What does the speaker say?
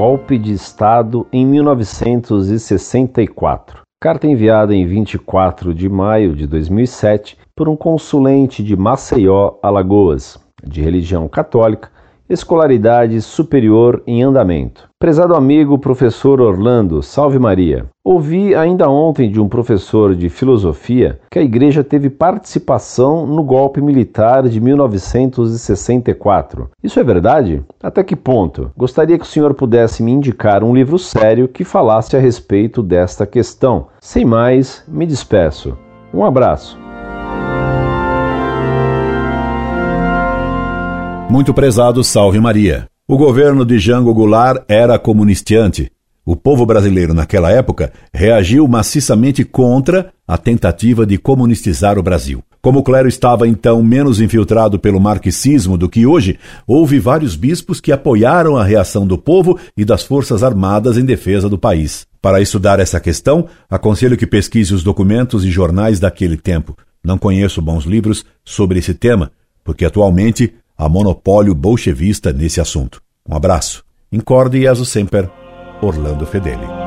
golpe de Estado em 1964. Carta enviada em 24 de maio de 2007 por um consulente de Maceió, Alagoas, de religião católica, escolaridade superior em andamento. Prezado amigo professor Orlando, salve Maria. Ouvi ainda ontem de um professor de filosofia que a igreja teve participação no golpe militar de 1964. Isso é verdade? Até que ponto? Gostaria que o senhor pudesse me indicar um livro sério que falasse a respeito desta questão. Sem mais, me despeço. Um abraço. Muito prezado Salve Maria. O governo de Jango Goulart era comunistiante. O povo brasileiro naquela época reagiu maciçamente contra a tentativa de comunistizar o Brasil. Como o clero estava então menos infiltrado pelo marxismo do que hoje, houve vários bispos que apoiaram a reação do povo e das forças armadas em defesa do país. Para estudar essa questão, aconselho que pesquise os documentos e jornais daquele tempo. Não conheço bons livros sobre esse tema, porque atualmente há monopólio bolchevista nesse assunto. Um abraço. Incorde e aso sempre, Orlando Fedeli.